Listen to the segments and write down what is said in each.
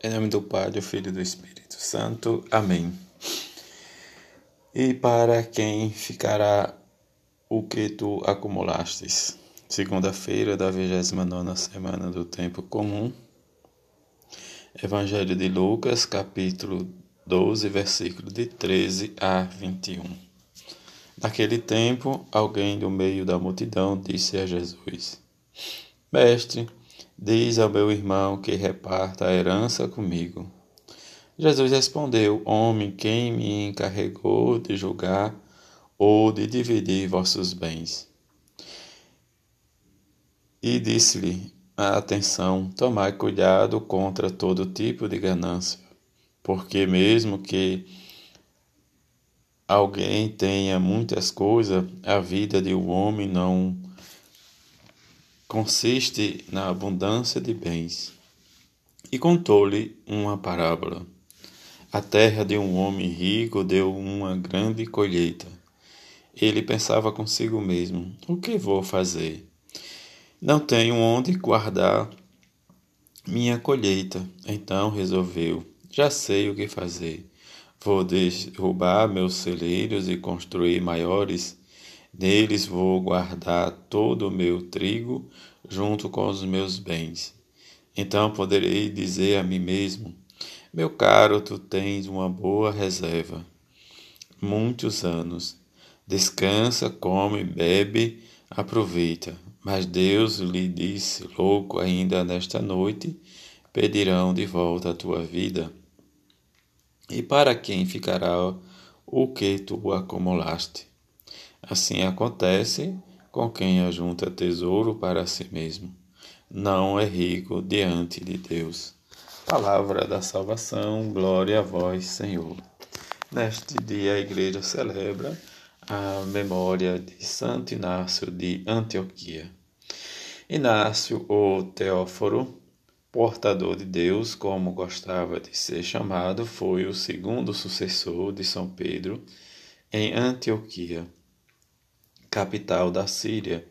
Em nome do Pai, do Filho e do Espírito Santo. Amém. E para quem ficará o que tu acumulastes? Segunda-feira da 29 semana do tempo comum. Evangelho de Lucas, capítulo 12, versículo de 13 a 21. Naquele tempo, alguém do meio da multidão disse a Jesus: Mestre, Diz ao meu irmão que reparta a herança comigo. Jesus respondeu: Homem, quem me encarregou de julgar ou de dividir vossos bens? E disse-lhe: Atenção, tomai cuidado contra todo tipo de ganância, porque mesmo que alguém tenha muitas coisas, a vida de um homem não consiste na abundância de bens. E contou-lhe uma parábola. A terra de um homem rico deu uma grande colheita. Ele pensava consigo mesmo: o que vou fazer? Não tenho onde guardar minha colheita. Então resolveu: já sei o que fazer. Vou derrubar meus celeiros e construir maiores Neles vou guardar todo o meu trigo junto com os meus bens. Então poderei dizer a mim mesmo: Meu caro, tu tens uma boa reserva. Muitos anos. Descansa, come, bebe, aproveita. Mas Deus lhe disse: Louco, ainda nesta noite pedirão de volta a tua vida. E para quem ficará o que tu acumulaste? Assim acontece com quem ajunta tesouro para si mesmo. Não é rico diante de Deus. Palavra da salvação, glória a vós, Senhor. Neste dia a igreja celebra a memória de Santo Inácio de Antioquia. Inácio, o Teóforo, portador de Deus, como gostava de ser chamado, foi o segundo sucessor de São Pedro em Antioquia capital da Síria,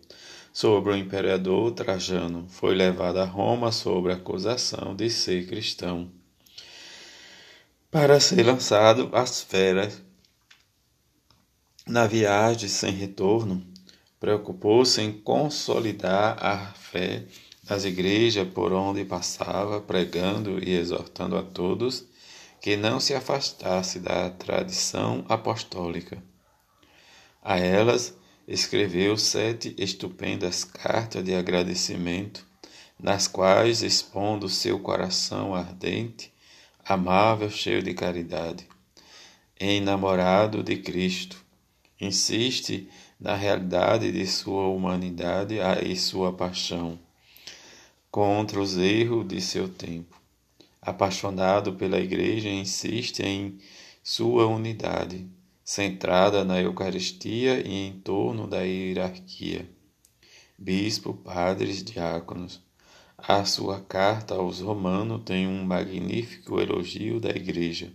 sobre o imperador Trajano. Foi levado a Roma sob acusação de ser cristão, para ser lançado às feras. Na viagem sem retorno, preocupou-se em consolidar a fé das igrejas por onde passava, pregando e exortando a todos que não se afastasse da tradição apostólica. A elas escreveu sete estupendas cartas de agradecimento, nas quais, expondo seu coração ardente, amável, cheio de caridade, enamorado de Cristo, insiste na realidade de sua humanidade e sua paixão contra os erros de seu tempo. Apaixonado pela Igreja, insiste em sua unidade centrada na Eucaristia e em torno da hierarquia. Bispo, padres, diáconos. A sua carta aos Romanos tem um magnífico elogio da Igreja,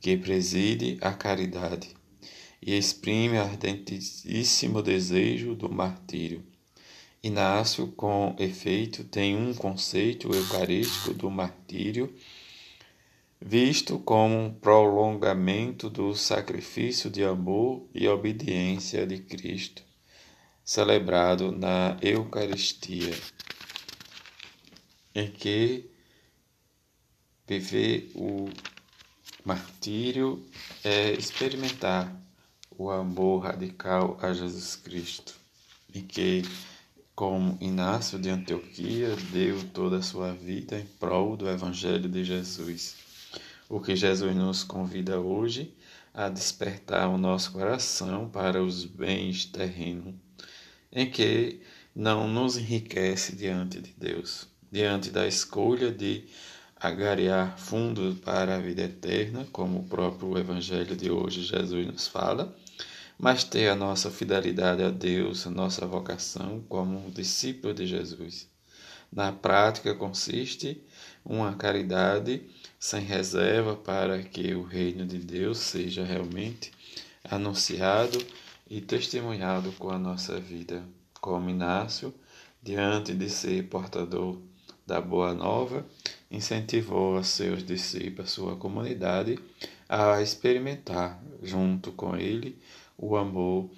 que preside a caridade e exprime ardentíssimo desejo do martírio. Inácio, com efeito, tem um conceito eucarístico do martírio visto como um prolongamento do sacrifício de amor e obediência de Cristo, celebrado na Eucaristia, em que viver o martírio é experimentar o amor radical a Jesus Cristo, em que, como Inácio de Antioquia, deu toda a sua vida em prol do Evangelho de Jesus o que Jesus nos convida hoje a despertar o nosso coração para os bens terrenos, em que não nos enriquece diante de Deus, diante da escolha de agariar fundos para a vida eterna, como o próprio Evangelho de hoje Jesus nos fala, mas ter a nossa fidelidade a Deus, a nossa vocação como discípulo de Jesus. Na prática consiste uma caridade sem reserva para que o reino de Deus seja realmente anunciado e testemunhado com a nossa vida, como Inácio, diante de ser portador da boa nova, incentivou a seus discípulos, a sua comunidade, a experimentar junto com ele o amor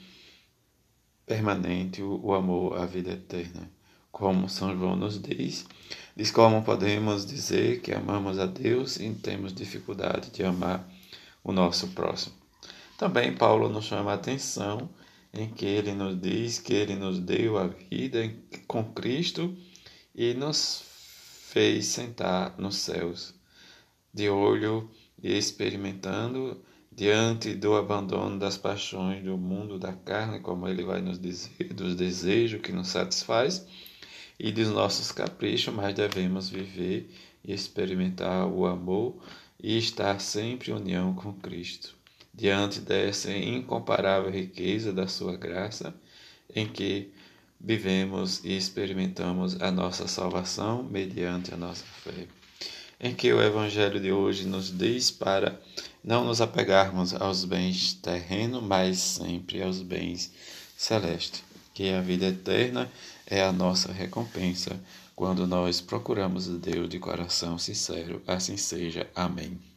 permanente, o amor à vida eterna. Como São João nos diz, diz como podemos dizer que amamos a Deus e temos dificuldade de amar o nosso próximo. Também Paulo nos chama a atenção em que ele nos diz que ele nos deu a vida com Cristo e nos fez sentar nos céus, de olho e experimentando diante do abandono das paixões do mundo da carne, como ele vai nos dizer, dos desejos que nos satisfaz e dos nossos caprichos, mas devemos viver e experimentar o amor e estar sempre em união com Cristo diante dessa incomparável riqueza da Sua graça, em que vivemos e experimentamos a nossa salvação mediante a nossa fé. Em que o Evangelho de hoje nos diz para não nos apegarmos aos bens terrenos, mas sempre aos bens celestes, que a vida eterna é a nossa recompensa quando nós procuramos Deus de coração sincero. Assim seja. Amém.